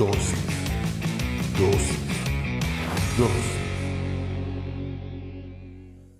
Dosis. Dosis. Dosis.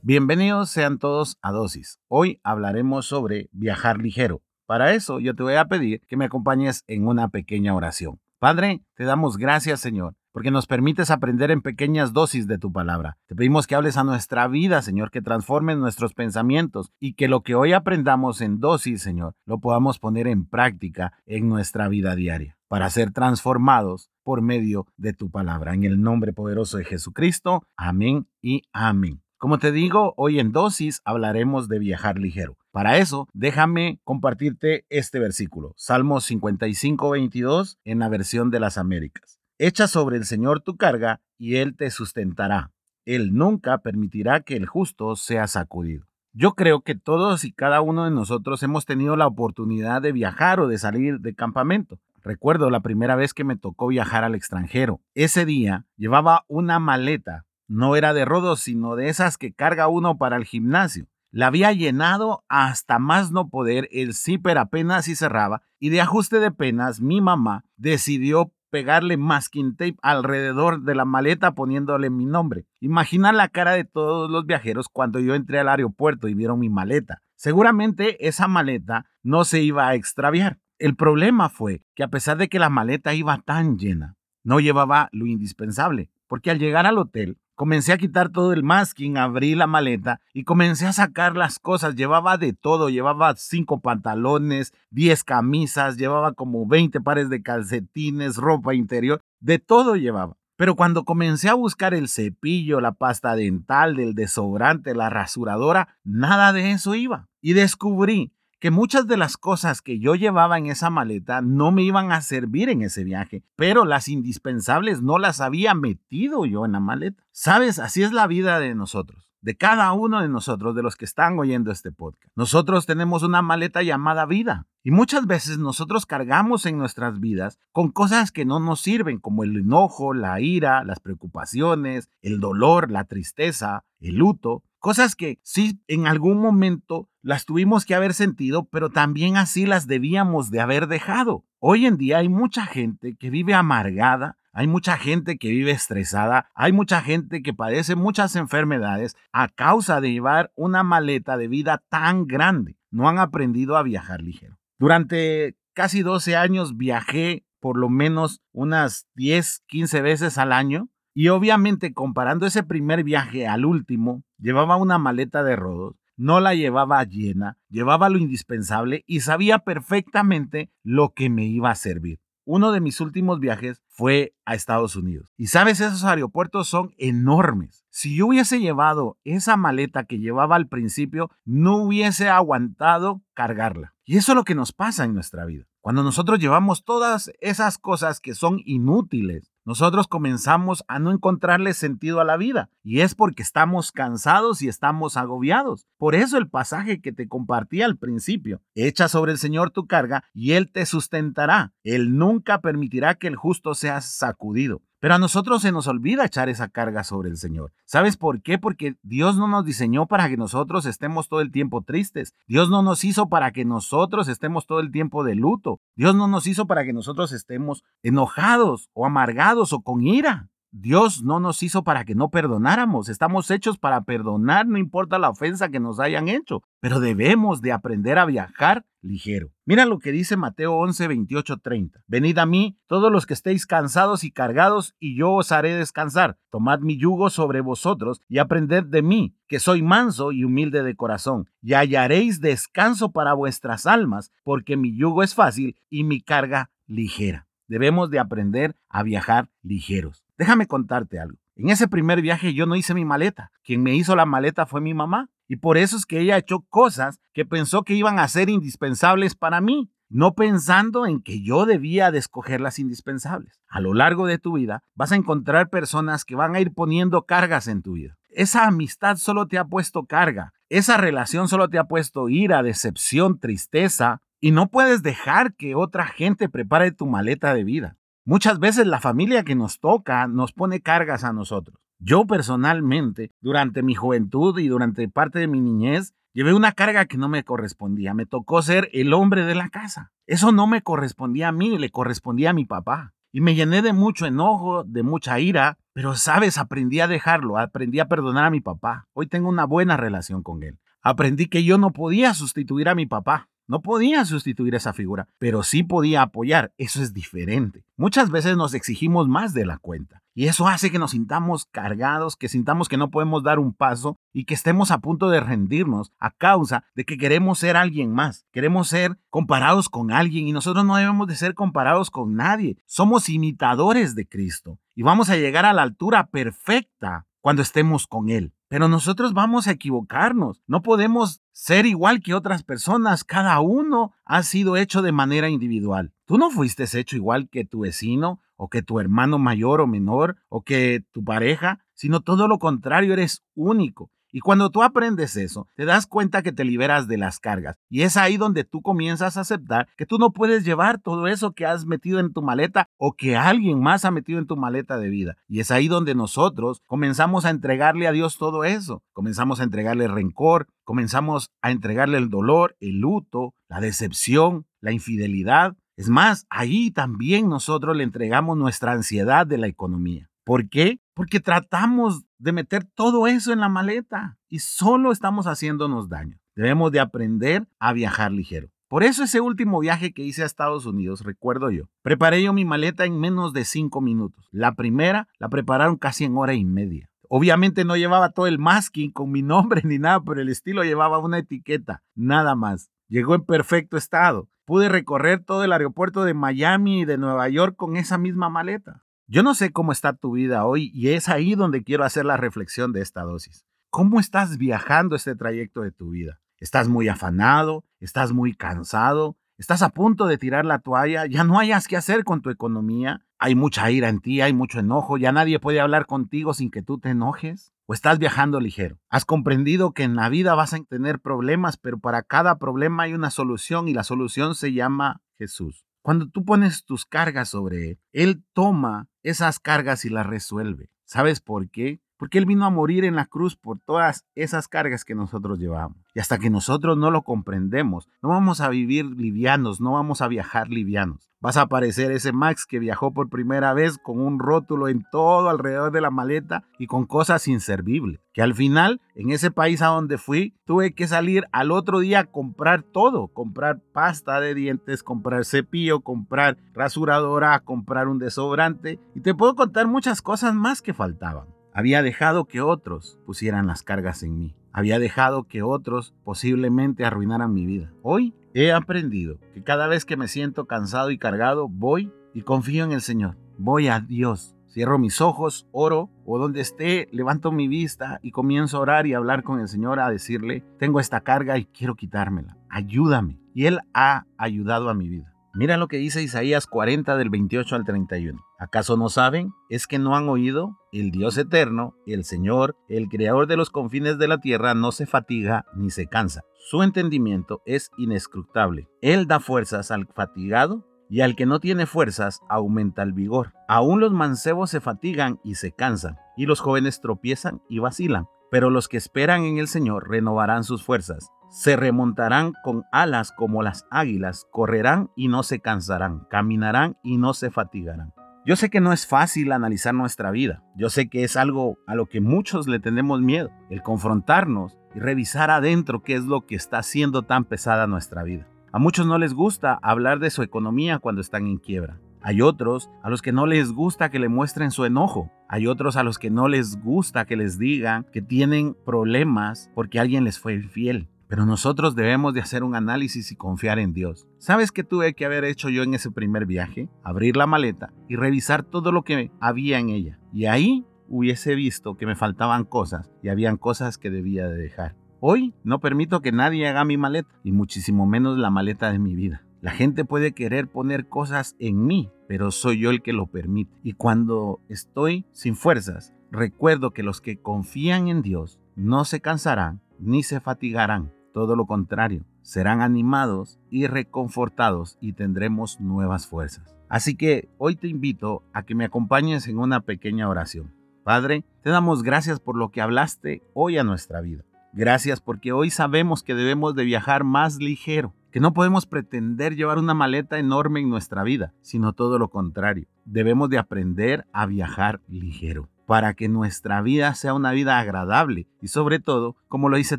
Bienvenidos sean todos a Dosis. Hoy hablaremos sobre viajar ligero. Para eso yo te voy a pedir que me acompañes en una pequeña oración. Padre, te damos gracias Señor porque nos permites aprender en pequeñas dosis de tu palabra. Te pedimos que hables a nuestra vida, Señor, que transformes nuestros pensamientos y que lo que hoy aprendamos en dosis, Señor, lo podamos poner en práctica en nuestra vida diaria para ser transformados por medio de tu palabra. En el nombre poderoso de Jesucristo. Amén y amén. Como te digo, hoy en dosis hablaremos de viajar ligero. Para eso, déjame compartirte este versículo, Salmo 55, 22, en la versión de las Américas. Echa sobre el Señor tu carga y Él te sustentará. Él nunca permitirá que el justo sea sacudido. Yo creo que todos y cada uno de nosotros hemos tenido la oportunidad de viajar o de salir de campamento. Recuerdo la primera vez que me tocó viajar al extranjero. Ese día llevaba una maleta. No era de rodos, sino de esas que carga uno para el gimnasio. La había llenado hasta más no poder, el zipper apenas y cerraba, y de ajuste de penas mi mamá decidió pegarle masking tape alrededor de la maleta poniéndole mi nombre. Imagina la cara de todos los viajeros cuando yo entré al aeropuerto y vieron mi maleta. Seguramente esa maleta no se iba a extraviar. El problema fue que a pesar de que la maleta iba tan llena, no llevaba lo indispensable, porque al llegar al hotel Comencé a quitar todo el masking, abrí la maleta y comencé a sacar las cosas. Llevaba de todo, llevaba cinco pantalones, diez camisas, llevaba como 20 pares de calcetines, ropa interior, de todo llevaba. Pero cuando comencé a buscar el cepillo, la pasta dental, del desodorante, la rasuradora, nada de eso iba. Y descubrí que muchas de las cosas que yo llevaba en esa maleta no me iban a servir en ese viaje, pero las indispensables no las había metido yo en la maleta. Sabes, así es la vida de nosotros de cada uno de nosotros, de los que están oyendo este podcast. Nosotros tenemos una maleta llamada vida y muchas veces nosotros cargamos en nuestras vidas con cosas que no nos sirven, como el enojo, la ira, las preocupaciones, el dolor, la tristeza, el luto, cosas que sí en algún momento las tuvimos que haber sentido, pero también así las debíamos de haber dejado. Hoy en día hay mucha gente que vive amargada, hay mucha gente que vive estresada, hay mucha gente que padece muchas enfermedades a causa de llevar una maleta de vida tan grande. No han aprendido a viajar ligero. Durante casi 12 años viajé por lo menos unas 10, 15 veces al año y obviamente comparando ese primer viaje al último, llevaba una maleta de rodos, no la llevaba llena, llevaba lo indispensable y sabía perfectamente lo que me iba a servir uno de mis últimos viajes fue a Estados Unidos. Y sabes, esos aeropuertos son enormes. Si yo hubiese llevado esa maleta que llevaba al principio, no hubiese aguantado cargarla. Y eso es lo que nos pasa en nuestra vida. Cuando nosotros llevamos todas esas cosas que son inútiles, nosotros comenzamos a no encontrarle sentido a la vida y es porque estamos cansados y estamos agobiados. Por eso el pasaje que te compartí al principio, echa sobre el Señor tu carga y Él te sustentará. Él nunca permitirá que el justo sea sacudido. Pero a nosotros se nos olvida echar esa carga sobre el Señor. ¿Sabes por qué? Porque Dios no nos diseñó para que nosotros estemos todo el tiempo tristes. Dios no nos hizo para que nosotros estemos todo el tiempo de luto. Dios no nos hizo para que nosotros estemos enojados o amargados o con ira. Dios no nos hizo para que no perdonáramos, estamos hechos para perdonar, no importa la ofensa que nos hayan hecho, pero debemos de aprender a viajar ligero. Mira lo que dice Mateo 11, 28, 30. Venid a mí todos los que estéis cansados y cargados, y yo os haré descansar. Tomad mi yugo sobre vosotros y aprended de mí, que soy manso y humilde de corazón, y hallaréis descanso para vuestras almas, porque mi yugo es fácil y mi carga ligera. Debemos de aprender a viajar ligeros. Déjame contarte algo. En ese primer viaje yo no hice mi maleta. Quien me hizo la maleta fue mi mamá. Y por eso es que ella echó cosas que pensó que iban a ser indispensables para mí, no pensando en que yo debía de escoger las indispensables. A lo largo de tu vida vas a encontrar personas que van a ir poniendo cargas en tu vida. Esa amistad solo te ha puesto carga. Esa relación solo te ha puesto ira, decepción, tristeza. Y no puedes dejar que otra gente prepare tu maleta de vida. Muchas veces la familia que nos toca nos pone cargas a nosotros. Yo personalmente, durante mi juventud y durante parte de mi niñez, llevé una carga que no me correspondía. Me tocó ser el hombre de la casa. Eso no me correspondía a mí, le correspondía a mi papá. y me llené de mucho enojo, de mucha ira, pero sabes, aprendí a dejarlo, aprendí a perdonar a mi papá. Hoy tengo una buena relación con él. Aprendí que yo no podía sustituir a mi papá. No podía sustituir esa figura, pero sí podía apoyar. Eso es diferente. Muchas veces nos exigimos más de la cuenta y eso hace que nos sintamos cargados, que sintamos que no podemos dar un paso y que estemos a punto de rendirnos a causa de que queremos ser alguien más. Queremos ser comparados con alguien y nosotros no debemos de ser comparados con nadie. Somos imitadores de Cristo y vamos a llegar a la altura perfecta cuando estemos con Él. Pero nosotros vamos a equivocarnos. No podemos ser igual que otras personas. Cada uno ha sido hecho de manera individual. Tú no fuiste hecho igual que tu vecino o que tu hermano mayor o menor o que tu pareja, sino todo lo contrario, eres único. Y cuando tú aprendes eso, te das cuenta que te liberas de las cargas. Y es ahí donde tú comienzas a aceptar que tú no puedes llevar todo eso que has metido en tu maleta o que alguien más ha metido en tu maleta de vida. Y es ahí donde nosotros comenzamos a entregarle a Dios todo eso. Comenzamos a entregarle rencor, comenzamos a entregarle el dolor, el luto, la decepción, la infidelidad. Es más, ahí también nosotros le entregamos nuestra ansiedad de la economía. ¿Por qué? Porque tratamos de meter todo eso en la maleta y solo estamos haciéndonos daño. Debemos de aprender a viajar ligero. Por eso ese último viaje que hice a Estados Unidos, recuerdo yo, preparé yo mi maleta en menos de cinco minutos. La primera la prepararon casi en hora y media. Obviamente no llevaba todo el masking con mi nombre ni nada por el estilo, llevaba una etiqueta, nada más. Llegó en perfecto estado. Pude recorrer todo el aeropuerto de Miami y de Nueva York con esa misma maleta. Yo no sé cómo está tu vida hoy y es ahí donde quiero hacer la reflexión de esta dosis. ¿Cómo estás viajando este trayecto de tu vida? ¿Estás muy afanado? ¿Estás muy cansado? ¿Estás a punto de tirar la toalla? ¿Ya no hayas qué hacer con tu economía? ¿Hay mucha ira en ti? ¿Hay mucho enojo? ¿Ya nadie puede hablar contigo sin que tú te enojes? ¿O estás viajando ligero? ¿Has comprendido que en la vida vas a tener problemas, pero para cada problema hay una solución y la solución se llama Jesús? Cuando tú pones tus cargas sobre Él, Él toma esas cargas y las resuelve. ¿Sabes por qué? Porque Él vino a morir en la cruz por todas esas cargas que nosotros llevamos. Y hasta que nosotros no lo comprendemos, no vamos a vivir livianos, no vamos a viajar livianos. Vas a aparecer ese Max que viajó por primera vez con un rótulo en todo alrededor de la maleta y con cosas inservibles. Que al final, en ese país a donde fui, tuve que salir al otro día a comprar todo. Comprar pasta de dientes, comprar cepillo, comprar rasuradora, comprar un desobrante. Y te puedo contar muchas cosas más que faltaban. Había dejado que otros pusieran las cargas en mí. Había dejado que otros posiblemente arruinaran mi vida. Hoy he aprendido que cada vez que me siento cansado y cargado, voy y confío en el Señor. Voy a Dios. Cierro mis ojos, oro o donde esté, levanto mi vista y comienzo a orar y hablar con el Señor, a decirle, tengo esta carga y quiero quitármela. Ayúdame. Y Él ha ayudado a mi vida. Mira lo que dice Isaías 40 del 28 al 31. ¿Acaso no saben? ¿Es que no han oído? El Dios eterno, el Señor, el Creador de los confines de la tierra, no se fatiga ni se cansa. Su entendimiento es inescrutable. Él da fuerzas al fatigado y al que no tiene fuerzas aumenta el vigor. Aún los mancebos se fatigan y se cansan, y los jóvenes tropiezan y vacilan. Pero los que esperan en el Señor renovarán sus fuerzas se remontarán con alas como las águilas, correrán y no se cansarán, caminarán y no se fatigarán. Yo sé que no es fácil analizar nuestra vida, yo sé que es algo a lo que muchos le tenemos miedo, el confrontarnos y revisar adentro qué es lo que está haciendo tan pesada nuestra vida. A muchos no les gusta hablar de su economía cuando están en quiebra. Hay otros a los que no les gusta que le muestren su enojo. Hay otros a los que no les gusta que les digan que tienen problemas porque alguien les fue infiel. Pero nosotros debemos de hacer un análisis y confiar en Dios. ¿Sabes qué tuve que haber hecho yo en ese primer viaje? Abrir la maleta y revisar todo lo que había en ella. Y ahí hubiese visto que me faltaban cosas y habían cosas que debía de dejar. Hoy no permito que nadie haga mi maleta y muchísimo menos la maleta de mi vida. La gente puede querer poner cosas en mí, pero soy yo el que lo permite. Y cuando estoy sin fuerzas, recuerdo que los que confían en Dios no se cansarán ni se fatigarán. Todo lo contrario, serán animados y reconfortados y tendremos nuevas fuerzas. Así que hoy te invito a que me acompañes en una pequeña oración. Padre, te damos gracias por lo que hablaste hoy a nuestra vida. Gracias porque hoy sabemos que debemos de viajar más ligero, que no podemos pretender llevar una maleta enorme en nuestra vida, sino todo lo contrario. Debemos de aprender a viajar ligero para que nuestra vida sea una vida agradable y sobre todo, como lo dice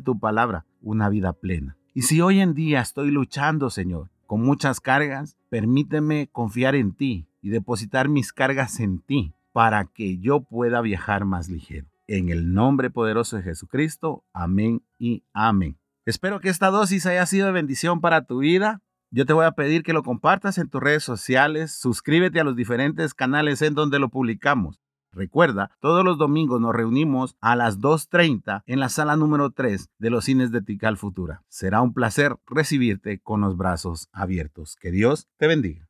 tu palabra, una vida plena. Y si hoy en día estoy luchando, Señor, con muchas cargas, permíteme confiar en ti y depositar mis cargas en ti para que yo pueda viajar más ligero. En el nombre poderoso de Jesucristo, amén y amén. Espero que esta dosis haya sido de bendición para tu vida. Yo te voy a pedir que lo compartas en tus redes sociales, suscríbete a los diferentes canales en donde lo publicamos. Recuerda, todos los domingos nos reunimos a las 2.30 en la sala número 3 de los cines de Tical Futura. Será un placer recibirte con los brazos abiertos. Que Dios te bendiga.